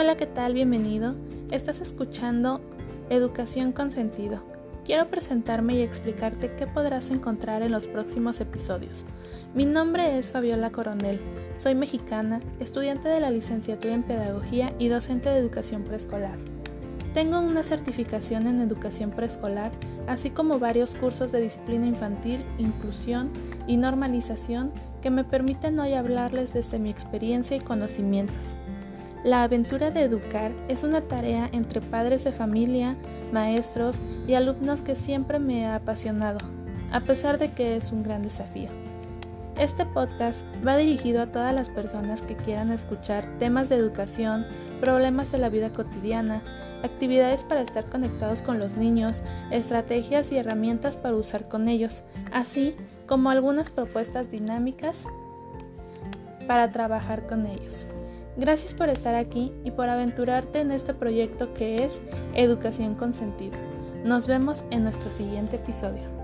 Hola, ¿qué tal? Bienvenido. Estás escuchando Educación con Sentido. Quiero presentarme y explicarte qué podrás encontrar en los próximos episodios. Mi nombre es Fabiola Coronel, soy mexicana, estudiante de la licenciatura en Pedagogía y docente de educación preescolar. Tengo una certificación en educación preescolar, así como varios cursos de disciplina infantil, inclusión y normalización que me permiten hoy hablarles desde mi experiencia y conocimientos. La aventura de educar es una tarea entre padres de familia, maestros y alumnos que siempre me ha apasionado, a pesar de que es un gran desafío. Este podcast va dirigido a todas las personas que quieran escuchar temas de educación, problemas de la vida cotidiana, actividades para estar conectados con los niños, estrategias y herramientas para usar con ellos, así como algunas propuestas dinámicas para trabajar con ellos. Gracias por estar aquí y por aventurarte en este proyecto que es Educación con Sentido. Nos vemos en nuestro siguiente episodio.